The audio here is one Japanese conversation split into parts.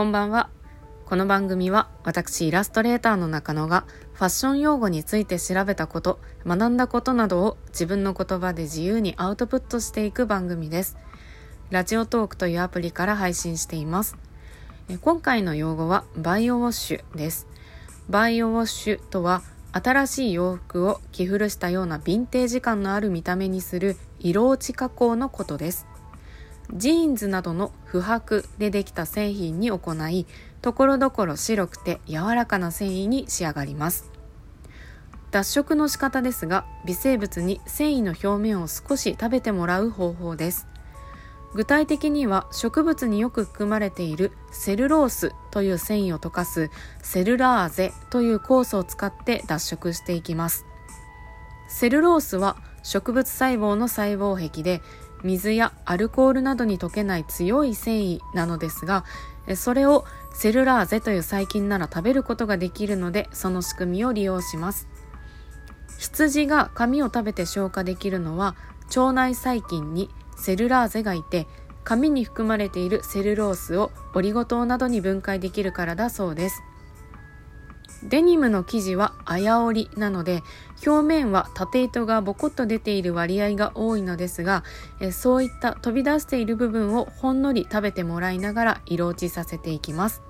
こんばんは。この番組は私イラストレーターの中野がファッション用語について調べたこと、学んだことなどを自分の言葉で自由にアウトプットしていく番組です。ラジオトークというアプリから配信しています。今回の用語はバイオウォッシュです。バイオウォッシュとは新しい洋服を着古したようなヴィンテージ感のある見た目にする色落ち加工のことです。ジーンズなどの布帛でできた製品に行い、ところどころ白くて柔らかな繊維に仕上がります。脱色の仕方ですが、微生物に繊維の表面を少し食べてもらう方法です。具体的には植物によく含まれているセルロースという繊維を溶かすセルラーゼという酵素を使って脱色していきます。セルロースは植物細胞の細胞壁で水やアルコールなどに溶けない強い繊維なのですがそれをセルラーゼという細菌なら食べることができるのでその仕組みを利用します。羊が髪を食べて消化できるのは腸内細菌にセルラーゼがいて紙に含まれているセルロースをオリゴ糖などに分解できるからだそうです。デニムの生地はあや織りなので表面は縦糸がボコッと出ている割合が多いのですがえそういった飛び出している部分をほんのり食べてもらいながら色落ちさせていきます。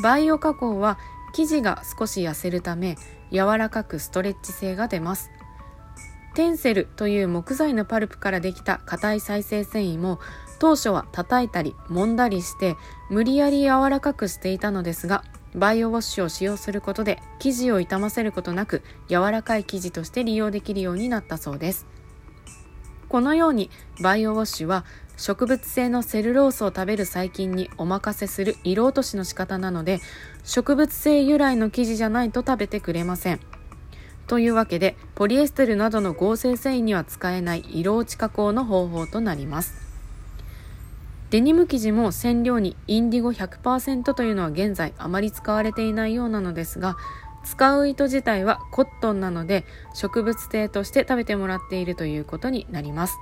バイオ加工は生地が少し痩せるため柔らかくストレッチ性が出ます。テンセルという木材のパルプからできた硬い再生繊維も当初は叩いたり揉んだりして無理やり柔らかくしていたのですがバイオウォッシュを使用することで生地を傷ませることなく柔らかい生地として利用できるようになったそうです。このようにバイオウォッシュは植物性のセルロースを食べる細菌にお任せする色落としの仕方なので植物性由来の生地じゃないと食べてくれません。というわけでポリエステルなどの合成繊維には使えない色落ち加工の方法となります。デニム生地も染料にインディゴ100%というのは現在あまり使われていないようなのですが使う糸自体はコットンなので植物性として食べてもらっているということになります。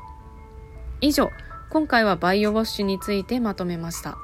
以上今回はバイオウォッシュについてまとめました。